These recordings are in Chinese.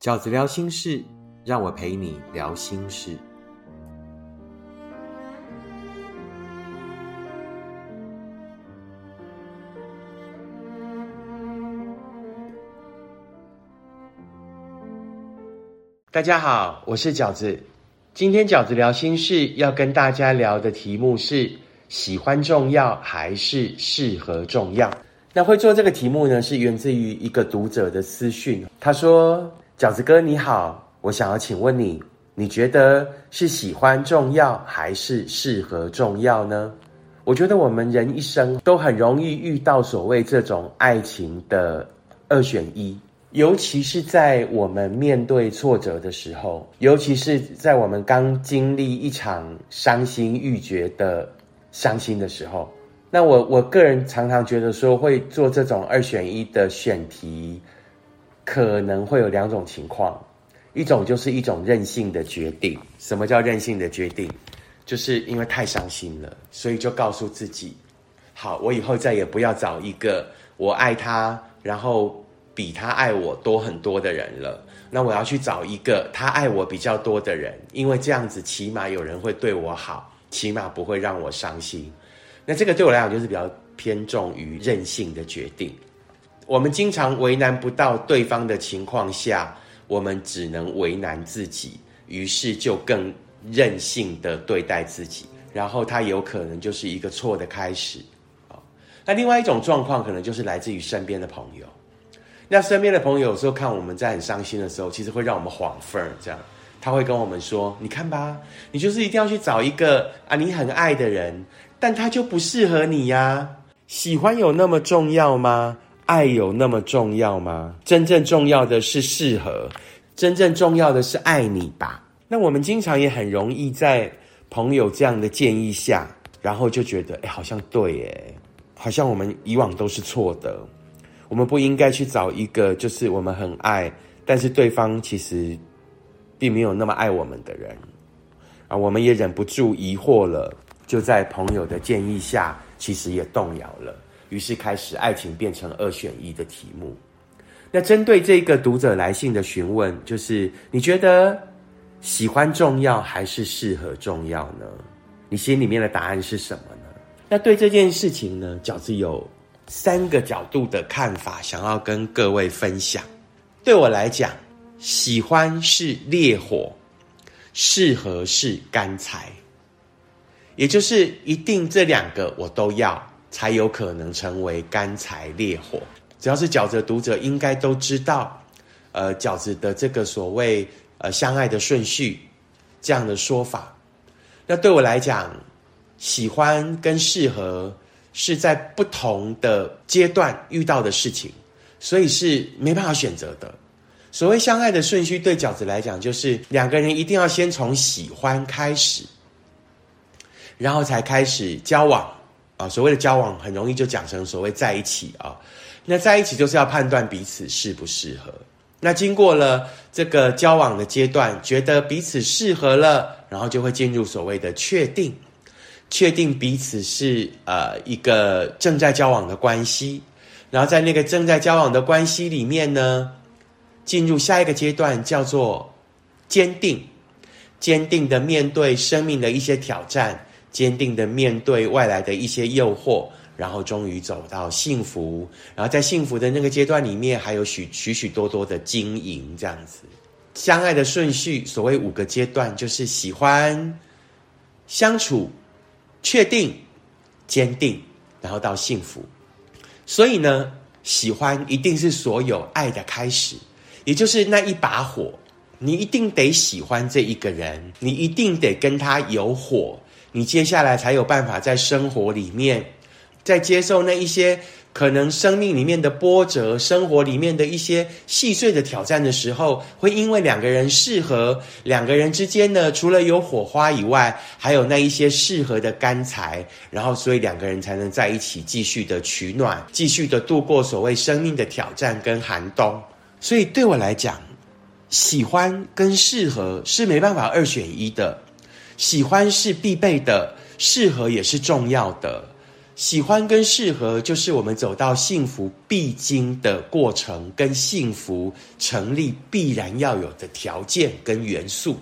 饺子聊心事，让我陪你聊心事。大家好，我是饺子。今天饺子聊心事要跟大家聊的题目是：喜欢重要还是适合重要？那会做这个题目呢，是源自于一个读者的私讯。他说：“饺子哥你好，我想要请问你，你觉得是喜欢重要还是适合重要呢？”我觉得我们人一生都很容易遇到所谓这种爱情的二选一，尤其是在我们面对挫折的时候，尤其是在我们刚经历一场伤心欲绝的伤心的时候。那我我个人常常觉得说，会做这种二选一的选题，可能会有两种情况，一种就是一种任性的决定。什么叫任性的决定？就是因为太伤心了，所以就告诉自己，好，我以后再也不要找一个我爱他，然后比他爱我多很多的人了。那我要去找一个他爱我比较多的人，因为这样子起码有人会对我好，起码不会让我伤心。那这个对我来讲就是比较偏重于任性的决定。我们经常为难不到对方的情况下，我们只能为难自己，于是就更任性的对待自己，然后它有可能就是一个错的开始。那另外一种状况可能就是来自于身边的朋友。那身边的朋友有时候看我们在很伤心的时候，其实会让我们晃份儿，这样他会跟我们说：“你看吧，你就是一定要去找一个啊你很爱的人。”但他就不适合你呀？喜欢有那么重要吗？爱有那么重要吗？真正重要的是适合，真正重要的是爱你吧。那我们经常也很容易在朋友这样的建议下，然后就觉得，哎，好像对，哎，好像我们以往都是错的。我们不应该去找一个就是我们很爱，但是对方其实并没有那么爱我们的人啊。我们也忍不住疑惑了。就在朋友的建议下，其实也动摇了，于是开始爱情变成二选一的题目。那针对这个读者来信的询问，就是你觉得喜欢重要还是适合重要呢？你心里面的答案是什么呢？那对这件事情呢，饺子有三个角度的看法，想要跟各位分享。对我来讲，喜欢是烈火，适合是干柴。也就是一定这两个我都要，才有可能成为干柴烈火。只要是饺子的读者，应该都知道，呃，饺子的这个所谓呃相爱的顺序这样的说法。那对我来讲，喜欢跟适合是在不同的阶段遇到的事情，所以是没办法选择的。所谓相爱的顺序，对饺子来讲，就是两个人一定要先从喜欢开始。然后才开始交往啊，所谓的交往很容易就讲成所谓在一起啊。那在一起就是要判断彼此适不适合。那经过了这个交往的阶段，觉得彼此适合了，然后就会进入所谓的确定，确定彼此是呃一个正在交往的关系。然后在那个正在交往的关系里面呢，进入下一个阶段叫做坚定，坚定的面对生命的一些挑战。坚定的面对外来的一些诱惑，然后终于走到幸福。然后在幸福的那个阶段里面，还有许许许多多的经营，这样子相爱的顺序，所谓五个阶段，就是喜欢、相处、确定、坚定，然后到幸福。所以呢，喜欢一定是所有爱的开始，也就是那一把火，你一定得喜欢这一个人，你一定得跟他有火。你接下来才有办法在生活里面，在接受那一些可能生命里面的波折、生活里面的一些细碎的挑战的时候，会因为两个人适合，两个人之间呢，除了有火花以外，还有那一些适合的干柴，然后所以两个人才能在一起继续的取暖，继续的度过所谓生命的挑战跟寒冬。所以对我来讲，喜欢跟适合是没办法二选一的。喜欢是必备的，适合也是重要的。喜欢跟适合，就是我们走到幸福必经的过程，跟幸福成立必然要有的条件跟元素。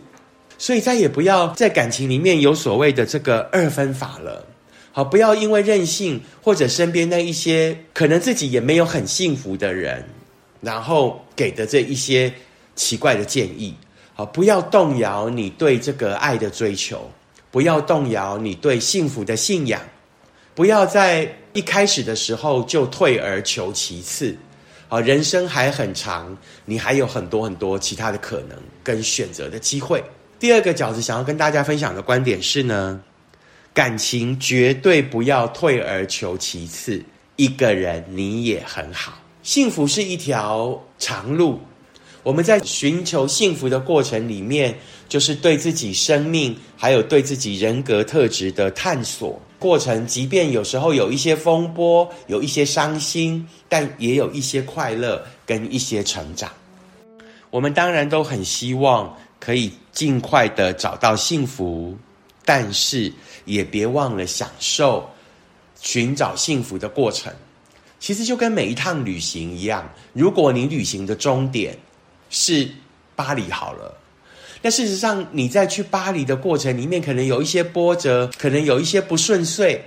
所以再也不要在感情里面有所谓的这个二分法了。好，不要因为任性或者身边那一些可能自己也没有很幸福的人，然后给的这一些奇怪的建议。啊，不要动摇你对这个爱的追求，不要动摇你对幸福的信仰。不要在一开始的时候就退而求其次，啊，人生还很长，你还有很多很多其他的可能跟选择的机会。第二个饺子想要跟大家分享的观点是呢，感情绝对不要退而求其次，一个人你也很好，幸福是一条长路。我们在寻求幸福的过程里面，就是对自己生命还有对自己人格特质的探索过程。即便有时候有一些风波，有一些伤心，但也有一些快乐跟一些成长。我们当然都很希望可以尽快的找到幸福，但是也别忘了享受寻找幸福的过程。其实就跟每一趟旅行一样，如果你旅行的终点，是巴黎好了，那事实上你在去巴黎的过程里面，可能有一些波折，可能有一些不顺遂，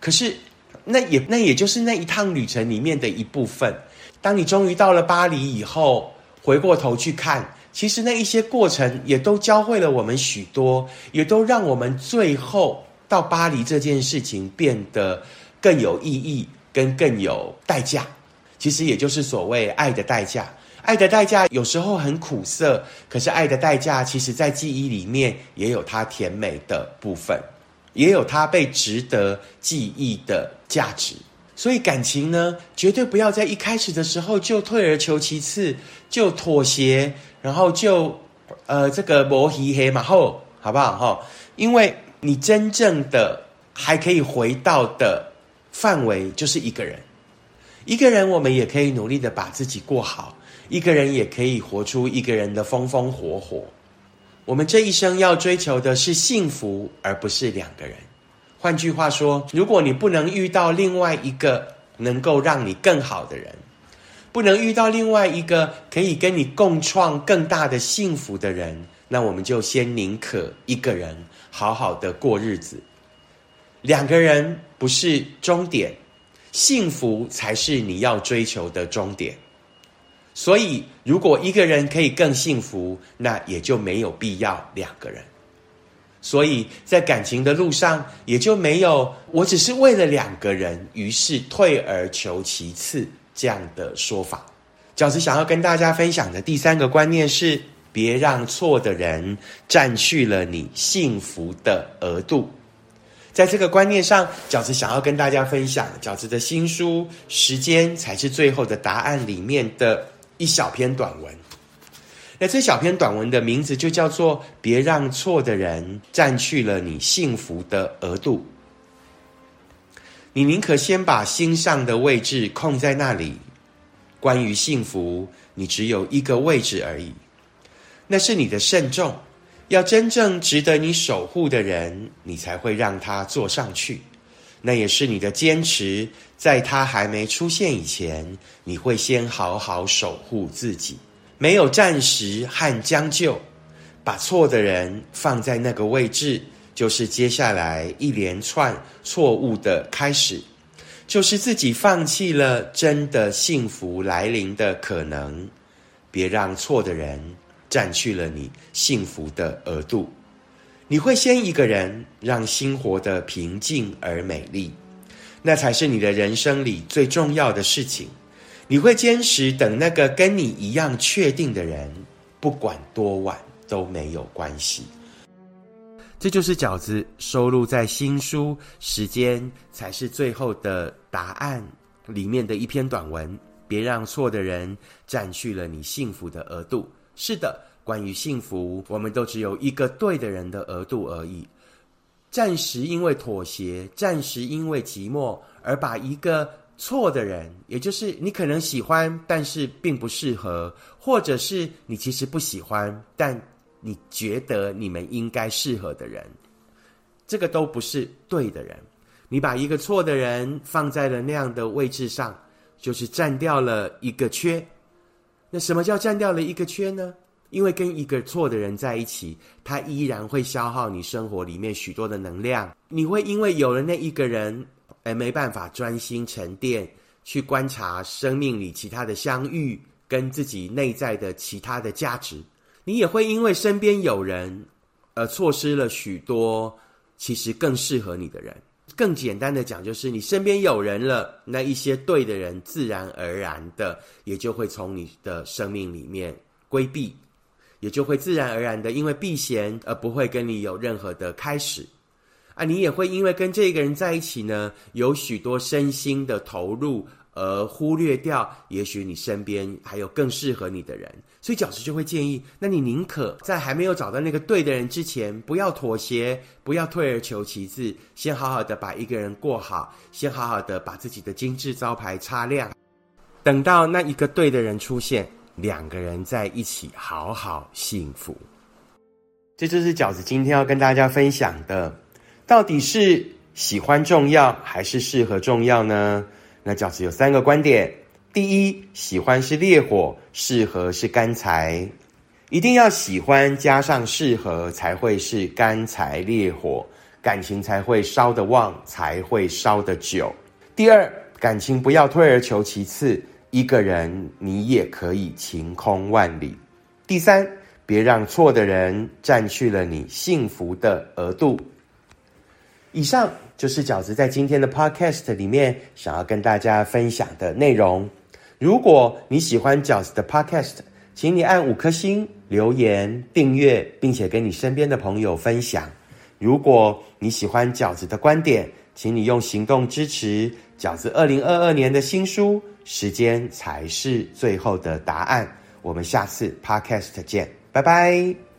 可是那也那也就是那一趟旅程里面的一部分。当你终于到了巴黎以后，回过头去看，其实那一些过程也都教会了我们许多，也都让我们最后到巴黎这件事情变得更有意义，跟更有代价。其实也就是所谓爱的代价。爱的代价有时候很苦涩，可是爱的代价，其实在记忆里面也有它甜美的部分，也有它被值得记忆的价值。所以感情呢，绝对不要在一开始的时候就退而求其次，就妥协，然后就呃这个磨皮黑马后，好不好哈？因为你真正的还可以回到的范围就是一个人，一个人我们也可以努力的把自己过好。一个人也可以活出一个人的风风火火。我们这一生要追求的是幸福，而不是两个人。换句话说，如果你不能遇到另外一个能够让你更好的人，不能遇到另外一个可以跟你共创更大的幸福的人，那我们就先宁可一个人好好的过日子。两个人不是终点，幸福才是你要追求的终点。所以，如果一个人可以更幸福，那也就没有必要两个人。所以在感情的路上，也就没有我只是为了两个人，于是退而求其次这样的说法。饺子想要跟大家分享的第三个观念是：别让错的人占去了你幸福的额度。在这个观念上，饺子想要跟大家分享饺子的新书《时间才是最后的答案》里面的。一小篇短文，那这小篇短文的名字就叫做“别让错的人占去了你幸福的额度”。你宁可先把心上的位置空在那里。关于幸福，你只有一个位置而已，那是你的慎重。要真正值得你守护的人，你才会让他坐上去。那也是你的坚持，在他还没出现以前，你会先好好守护自己，没有暂时和将就，把错的人放在那个位置，就是接下来一连串错误的开始，就是自己放弃了真的幸福来临的可能。别让错的人占去了你幸福的额度。你会先一个人让心活得平静而美丽，那才是你的人生里最重要的事情。你会坚持等那个跟你一样确定的人，不管多晚都没有关系。这就是饺子收录在新书《时间才是最后的答案》里面的一篇短文。别让错的人占据了你幸福的额度。是的。关于幸福，我们都只有一个对的人的额度而已。暂时因为妥协，暂时因为寂寞，而把一个错的人，也就是你可能喜欢，但是并不适合，或者是你其实不喜欢，但你觉得你们应该适合的人，这个都不是对的人。你把一个错的人放在了那样的位置上，就是占掉了一个缺。那什么叫占掉了一个缺呢？因为跟一个错的人在一起，他依然会消耗你生活里面许多的能量。你会因为有了那一个人，而没办法专心沉淀，去观察生命里其他的相遇，跟自己内在的其他的价值。你也会因为身边有人，而错失了许多其实更适合你的人。更简单的讲，就是你身边有人了，那一些对的人，自然而然的也就会从你的生命里面规避。也就会自然而然的，因为避嫌而不会跟你有任何的开始，啊，你也会因为跟这个人在一起呢，有许多身心的投入，而忽略掉也许你身边还有更适合你的人，所以饺子就会建议，那你宁可在还没有找到那个对的人之前，不要妥协，不要退而求其次，先好好的把一个人过好，先好好的把自己的精致招牌擦亮，等到那一个对的人出现。两个人在一起，好好幸福。这就是饺子今天要跟大家分享的，到底是喜欢重要还是适合重要呢？那饺子有三个观点：第一，喜欢是烈火，适合是干柴，一定要喜欢加上适合，才会是干柴烈火，感情才会烧得旺，才会烧得久。第二，感情不要退而求其次。一个人，你也可以晴空万里。第三，别让错的人占去了你幸福的额度。以上就是饺子在今天的 Podcast 里面想要跟大家分享的内容。如果你喜欢饺子的 Podcast，请你按五颗星、留言、订阅，并且跟你身边的朋友分享。如果你喜欢饺子的观点，请你用行动支持饺子二零二二年的新书。时间才是最后的答案。我们下次 podcast 见，拜拜。